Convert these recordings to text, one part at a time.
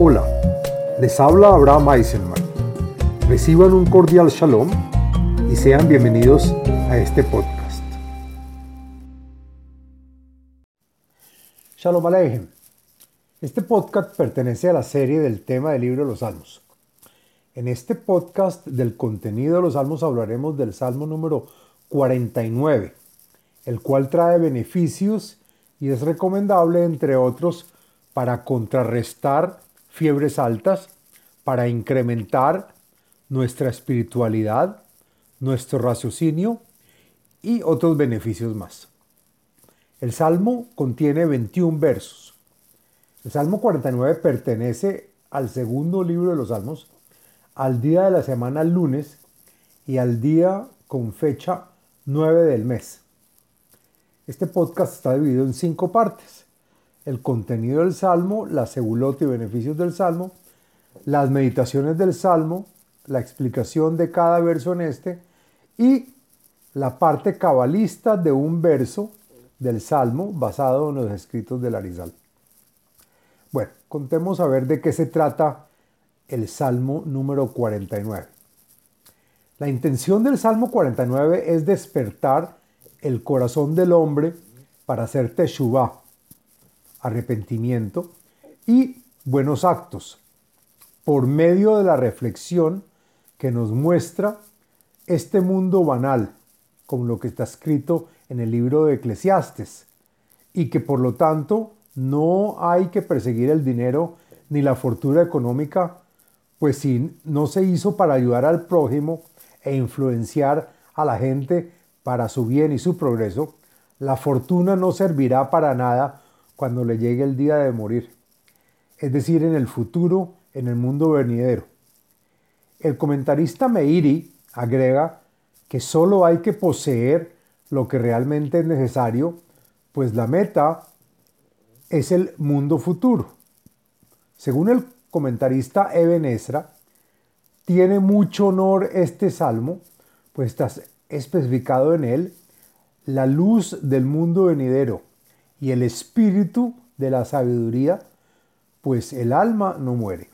Hola, les habla Abraham Eisenman. Reciban un cordial shalom y sean bienvenidos a este podcast. Shalom Aleichem. Este podcast pertenece a la serie del tema del libro de los Salmos. En este podcast del contenido de los Salmos hablaremos del Salmo número 49, el cual trae beneficios y es recomendable, entre otros, para contrarrestar fiebres altas, para incrementar nuestra espiritualidad, nuestro raciocinio y otros beneficios más. El Salmo contiene 21 versos. El Salmo 49 pertenece al segundo libro de los Salmos, al día de la semana lunes y al día con fecha 9 del mes. Este podcast está dividido en cinco partes el contenido del Salmo, la segulot y beneficios del Salmo, las meditaciones del Salmo, la explicación de cada verso en este y la parte cabalista de un verso del Salmo basado en los escritos del Arizal. Bueno, contemos a ver de qué se trata el Salmo número 49. La intención del Salmo 49 es despertar el corazón del hombre para hacer teshuvah, arrepentimiento y buenos actos por medio de la reflexión que nos muestra este mundo banal, como lo que está escrito en el libro de Eclesiastes, y que por lo tanto no hay que perseguir el dinero ni la fortuna económica, pues si no se hizo para ayudar al prójimo e influenciar a la gente para su bien y su progreso, la fortuna no servirá para nada cuando le llegue el día de morir, es decir, en el futuro, en el mundo venidero. El comentarista Meiri agrega que solo hay que poseer lo que realmente es necesario, pues la meta es el mundo futuro. Según el comentarista Eben Esra, tiene mucho honor este salmo, pues está especificado en él la luz del mundo venidero, y el espíritu de la sabiduría, pues el alma no muere.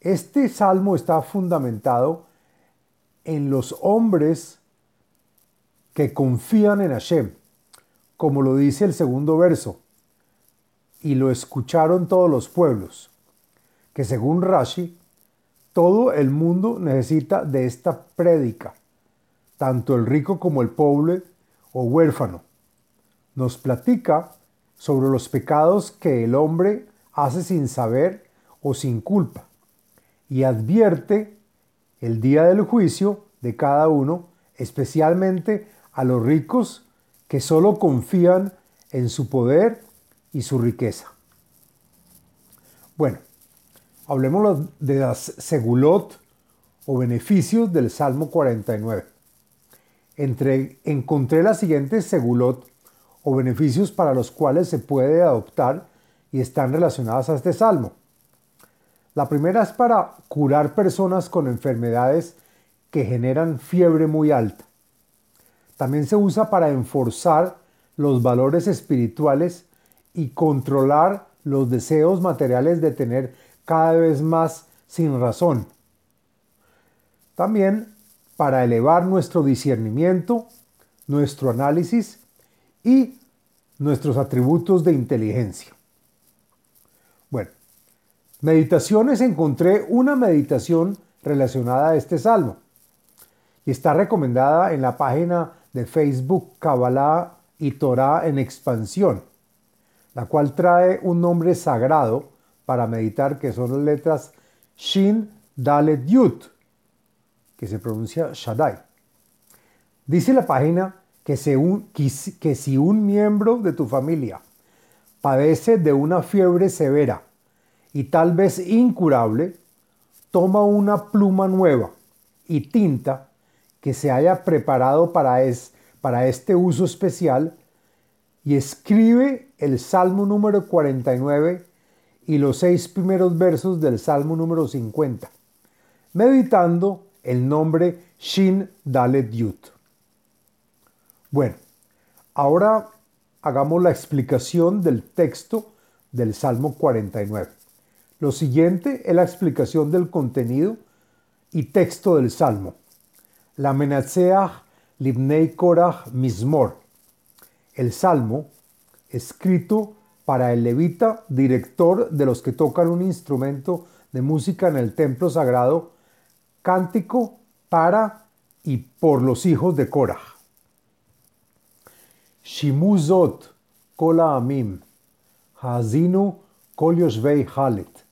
Este salmo está fundamentado en los hombres que confían en Hashem, como lo dice el segundo verso, y lo escucharon todos los pueblos, que según Rashi, todo el mundo necesita de esta prédica, tanto el rico como el pobre o huérfano, nos platica sobre los pecados que el hombre hace sin saber o sin culpa y advierte el día del juicio de cada uno, especialmente a los ricos que solo confían en su poder y su riqueza. Bueno, hablemos de las segulot o beneficios del Salmo 49. Entre, encontré las siguientes segulot o beneficios para los cuales se puede adoptar y están relacionadas a este salmo. La primera es para curar personas con enfermedades que generan fiebre muy alta. También se usa para enforzar los valores espirituales y controlar los deseos materiales de tener cada vez más sin razón. También para elevar nuestro discernimiento, nuestro análisis y nuestros atributos de inteligencia. Bueno, meditaciones, encontré una meditación relacionada a este salmo y está recomendada en la página de Facebook Kabbalah y Torah en expansión, la cual trae un nombre sagrado para meditar que son las letras Shin Dalet Yud, que se pronuncia Shaddai. Dice la página que, si un miembro de tu familia padece de una fiebre severa y tal vez incurable, toma una pluma nueva y tinta que se haya preparado para, es, para este uso especial y escribe el Salmo número 49 y los seis primeros versos del Salmo número 50, meditando el nombre Shin Dalet Yud. Bueno, ahora hagamos la explicación del texto del Salmo 49. Lo siguiente es la explicación del contenido y texto del Salmo. La Menatseach Libnei Korach Mismor. El Salmo, escrito para el levita, director de los que tocan un instrumento de música en el templo sagrado, cántico para y por los hijos de Korah. Shimuzot kola amim, hazinu kol halet.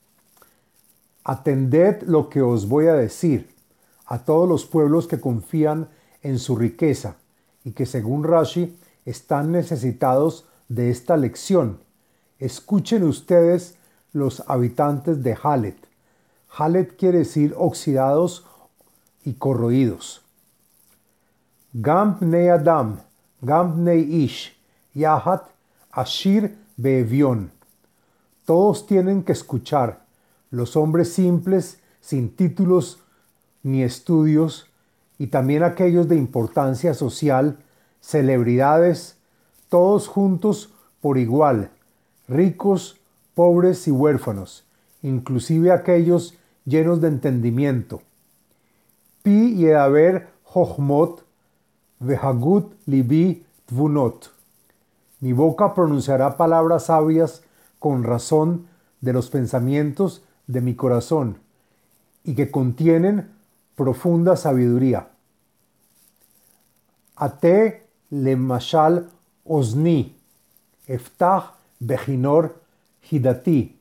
Atended lo que os voy a decir a todos los pueblos que confían en su riqueza y que según Rashi están necesitados de esta lección. Escuchen ustedes los habitantes de Halet. Halet quiere decir oxidados y corroídos. Gam Adam, Gam Ish, Yahat, Ashir Bevion. Todos tienen que escuchar, los hombres simples, sin títulos ni estudios, y también aquellos de importancia social, celebridades, todos juntos por igual, ricos, pobres y huérfanos, inclusive aquellos llenos de entendimiento. Pi y Edaber Jochmot, Vehagut Libi Tvunot. Mi boca pronunciará palabras sabias con razón de los pensamientos de mi corazón y que contienen profunda sabiduría. Ate le mashal osni, eftach bechinor hidati.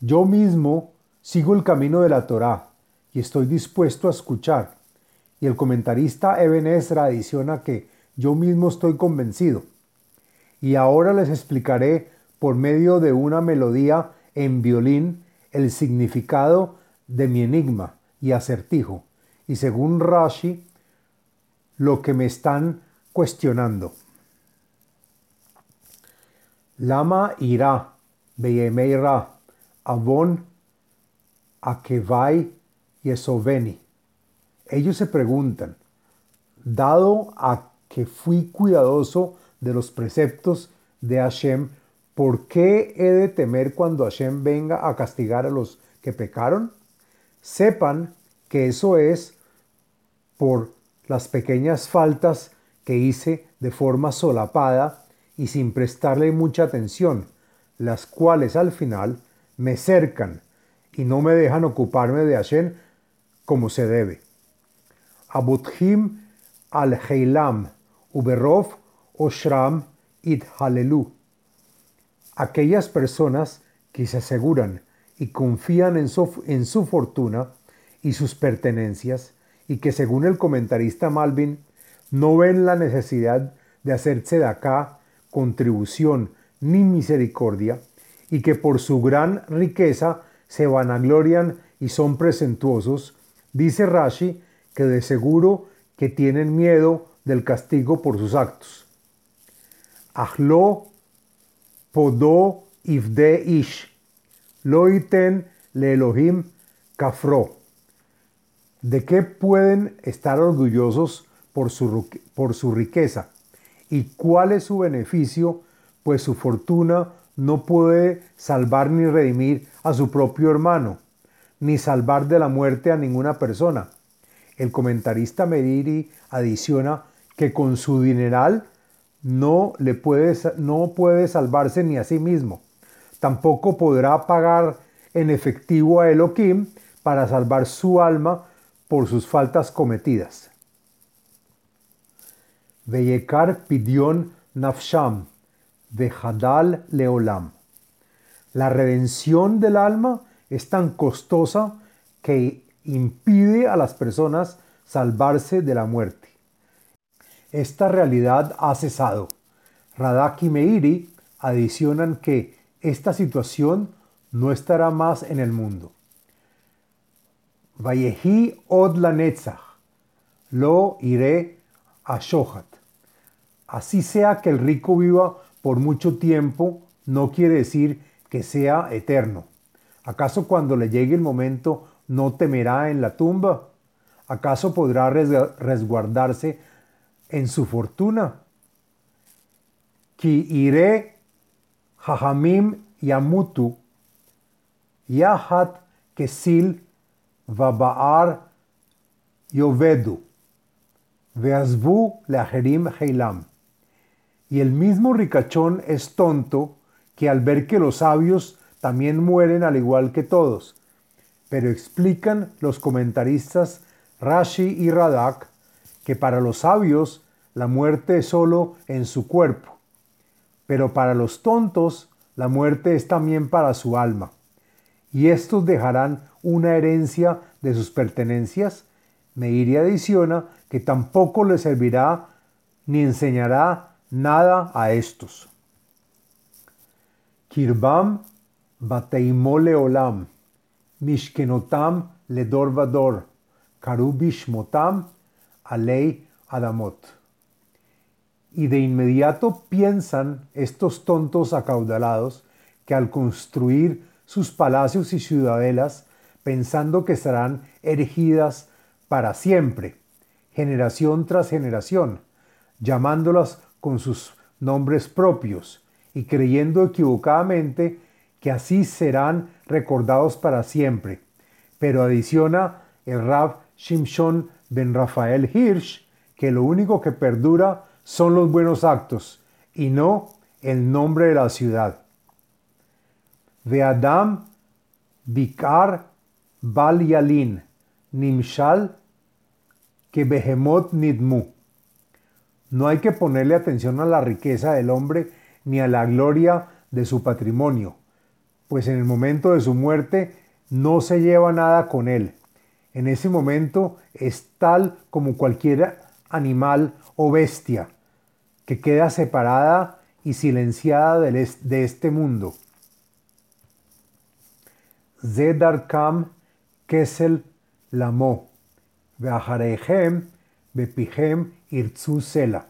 Yo mismo sigo el camino de la Torá y estoy dispuesto a escuchar. Y el comentarista Eben Ezra adiciona que yo mismo estoy convencido. Y ahora les explicaré por medio de una melodía en violín el significado de mi enigma y acertijo y según Rashi, lo que me están cuestionando. Lama irá, Beyemeira, Avon, Akevai y. Ellos se preguntan, dado a que fui cuidadoso de los preceptos de Hashem, ¿por qué he de temer cuando Hashem venga a castigar a los que pecaron? Sepan que eso es por las pequeñas faltas que hice de forma solapada y sin prestarle mucha atención, las cuales al final me cercan y no me dejan ocuparme de Hashem como se debe. Abuthim al Heilam, Uberov Oshram id Halelu. Aquellas personas que se aseguran y confían en su, en su fortuna y sus pertenencias, y que según el comentarista Malvin, no ven la necesidad de hacerse de acá contribución ni misericordia, y que por su gran riqueza se vanaglorian y son presentuosos, dice Rashi que de seguro que tienen miedo del castigo por sus actos. Ahlo podó ifde ish, loiten le Elohim kafro. ¿De qué pueden estar orgullosos por su, por su riqueza? ¿Y cuál es su beneficio? Pues su fortuna no puede salvar ni redimir a su propio hermano, ni salvar de la muerte a ninguna persona. El comentarista Mediri adiciona que con su dineral no, le puede, no puede salvarse ni a sí mismo. Tampoco podrá pagar en efectivo a Elohim para salvar su alma por sus faltas cometidas. Veyekar pidión nafsham, hadal leolam. La redención del alma es tan costosa que impide a las personas salvarse de la muerte. Esta realidad ha cesado. Radak y Meiri adicionan que esta situación no estará más en el mundo. Vayehi od la lo iré a Shohat. Así sea que el rico viva por mucho tiempo, no quiere decir que sea eterno. ¿Acaso cuando le llegue el momento no temerá en la tumba? ¿Acaso podrá resguardarse en su fortuna? Ki iré Jajamim Yamutu Yahat Kesil Vabaar Yovedu, Veazbu Leajerim Heilam. Y el mismo ricachón es tonto que al ver que los sabios también mueren al igual que todos. Pero explican los comentaristas Rashi y Radak que para los sabios la muerte es solo en su cuerpo, pero para los tontos la muerte es también para su alma. Y estos dejarán una herencia de sus pertenencias. Meiri adiciona que tampoco les servirá ni enseñará nada a estos. Kirbam bateimole olam, mishkenotam ledor vador, karubishmotam alei adamot. Y de inmediato piensan estos tontos acaudalados que al construir sus palacios y ciudadelas, pensando que serán erigidas para siempre, generación tras generación, llamándolas con sus nombres propios y creyendo equivocadamente que así serán recordados para siempre. Pero adiciona el Rab Shimshon ben Rafael Hirsch que lo único que perdura son los buenos actos y no el nombre de la ciudad. De Adam, Bikar, Bal Yalin, Nimshal, que Behemot Nidmu. No hay que ponerle atención a la riqueza del hombre ni a la gloria de su patrimonio, pues en el momento de su muerte no se lleva nada con él. En ese momento es tal como cualquier animal o bestia que queda separada y silenciada de este mundo. Zedarkam Kesel Lamo, Beajarehem, Bepihem Irtzu Sela.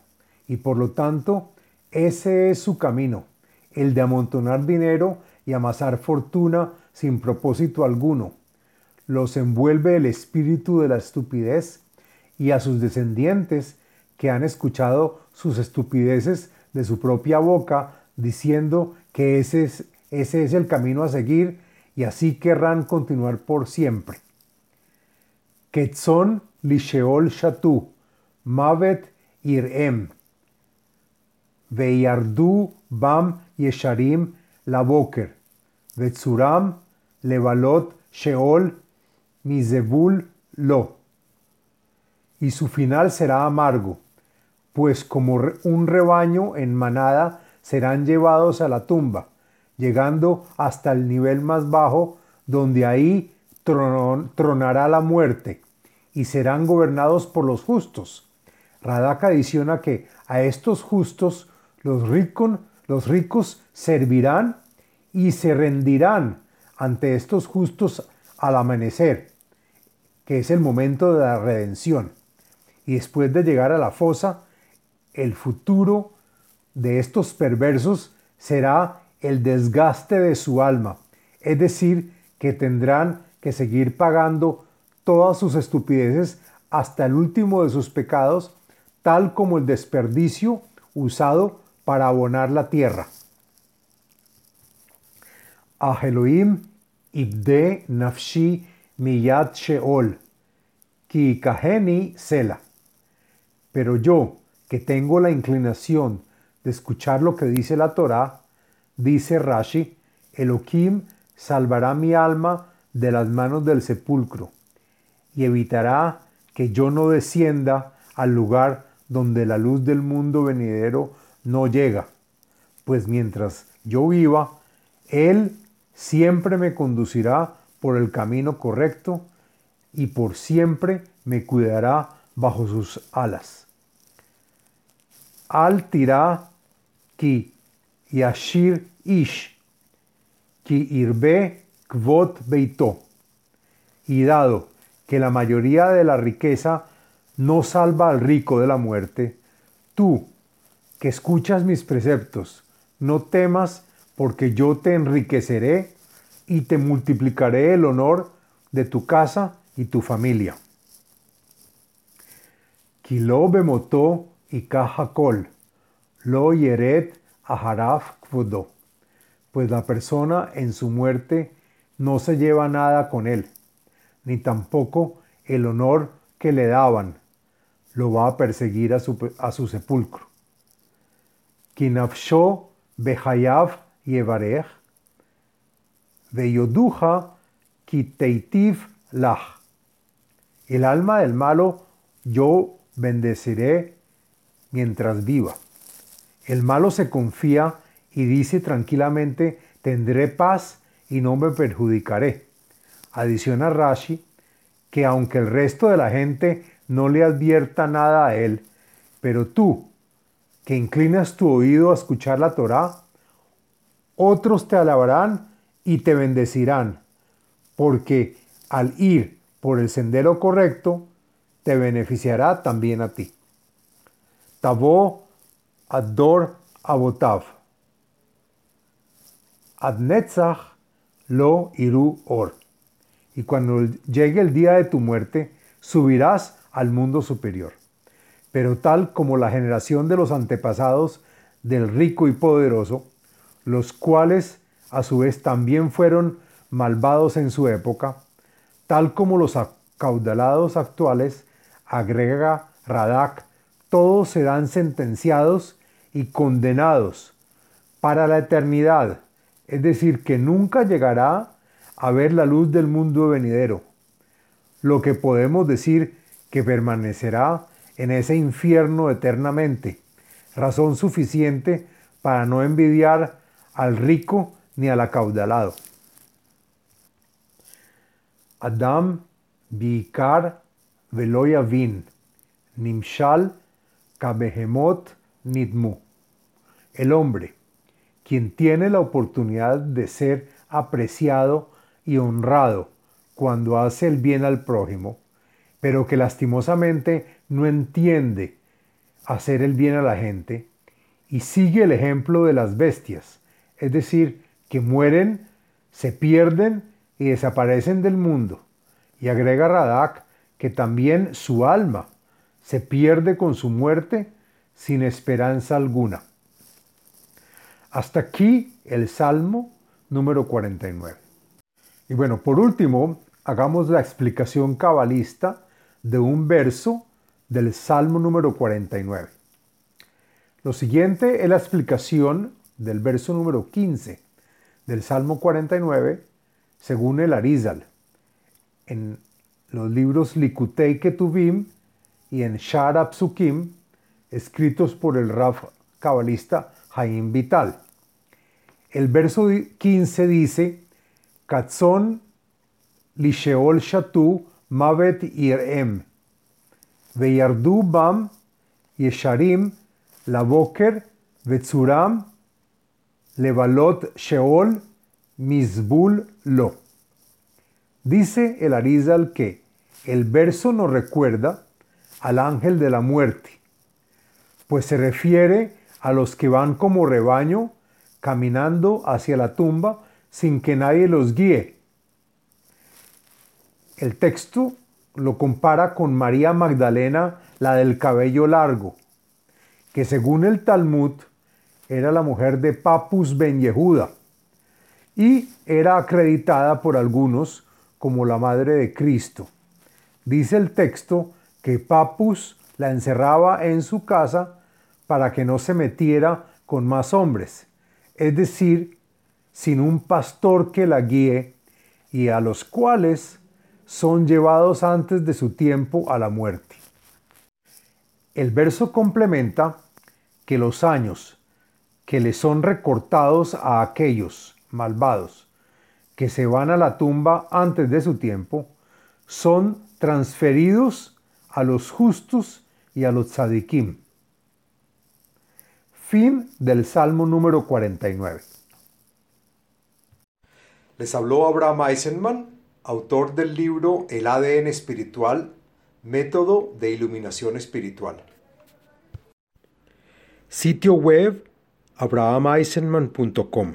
Y por lo tanto, ese es su camino, el de amontonar dinero y amasar fortuna sin propósito alguno. Los envuelve el espíritu de la estupidez y a sus descendientes que han escuchado sus estupideces de su propia boca, diciendo que ese es, ese es el camino a seguir y así querrán continuar por siempre. Ketzon lisheol shatu, mavet irem, veyardu bam yesharim laboker, vetzuram levalot sheol mizebul lo. Y su final será amargo pues como un rebaño en manada serán llevados a la tumba, llegando hasta el nivel más bajo, donde ahí tronará la muerte, y serán gobernados por los justos. Radak adiciona que a estos justos los, los ricos servirán y se rendirán ante estos justos al amanecer, que es el momento de la redención. Y después de llegar a la fosa, el futuro de estos perversos será el desgaste de su alma, es decir, que tendrán que seguir pagando todas sus estupideces hasta el último de sus pecados, tal como el desperdicio usado para abonar la tierra. Ibde nafshi miyat sheol, ki kaheni sela. Pero yo, que tengo la inclinación de escuchar lo que dice la Torá, dice Rashi, Elohim salvará mi alma de las manos del sepulcro y evitará que yo no descienda al lugar donde la luz del mundo venidero no llega, pues mientras yo viva, Él siempre me conducirá por el camino correcto y por siempre me cuidará bajo sus alas al tira ki yashir ish ki irbe kvot beito. Y dado que la mayoría de la riqueza no salva al rico de la muerte, tú, que escuchas mis preceptos, no temas porque yo te enriqueceré y te multiplicaré el honor de tu casa y tu familia. Kilo bemotó y kol, lo yeret aharaf kvodo, pues la persona en su muerte no se lleva nada con él, ni tampoco el honor que le daban lo va a perseguir a su, a su sepulcro. Kinafsho behayav yevarech, veyoduja kiteitiv lach. El alma del malo yo bendeciré mientras viva. El malo se confía y dice tranquilamente, tendré paz y no me perjudicaré. Adiciona Rashi que aunque el resto de la gente no le advierta nada a él, pero tú, que inclinas tu oído a escuchar la Torá, otros te alabarán y te bendecirán, porque al ir por el sendero correcto, te beneficiará también a ti. Tabo Ador Abotav. Adnetzach lo iru or. Y cuando llegue el día de tu muerte, subirás al mundo superior. Pero tal como la generación de los antepasados del rico y poderoso, los cuales a su vez también fueron malvados en su época, tal como los acaudalados actuales, agrega Radak, todos serán sentenciados y condenados para la eternidad, es decir, que nunca llegará a ver la luz del mundo venidero, lo que podemos decir que permanecerá en ese infierno eternamente, razón suficiente para no envidiar al rico ni al acaudalado. Adam Bikar Veloyavin Nimshal Kabehemot Nidmu. El hombre, quien tiene la oportunidad de ser apreciado y honrado cuando hace el bien al prójimo, pero que lastimosamente no entiende hacer el bien a la gente y sigue el ejemplo de las bestias, es decir, que mueren, se pierden y desaparecen del mundo. Y agrega Radak que también su alma se pierde con su muerte sin esperanza alguna. Hasta aquí el Salmo número 49. Y bueno, por último, hagamos la explicación cabalista de un verso del Salmo número 49. Lo siguiente es la explicación del verso número 15 del Salmo 49 según el Arizal en los libros Likutei Ketuvim y en Shar Psukim escritos por el Raf cabalista Jaim Vital. El verso 15 dice, Katzon lisheol shatu mavet irem, veyardu bam yesharim laboker vetzuram levalot sheol misbul lo. Dice el Arizal que el verso nos recuerda al ángel de la muerte, pues se refiere a los que van como rebaño caminando hacia la tumba sin que nadie los guíe. El texto lo compara con María Magdalena, la del cabello largo, que según el Talmud era la mujer de Papus Ben Yehuda y era acreditada por algunos como la madre de Cristo. Dice el texto que Papus la encerraba en su casa para que no se metiera con más hombres, es decir, sin un pastor que la guíe y a los cuales son llevados antes de su tiempo a la muerte. El verso complementa que los años que le son recortados a aquellos malvados que se van a la tumba antes de su tiempo son transferidos a los justos y a los tzadikim. Fin del Salmo número 49. Les habló Abraham Eisenman, autor del libro El ADN espiritual, método de iluminación espiritual. Sitio web abrahameisenman.com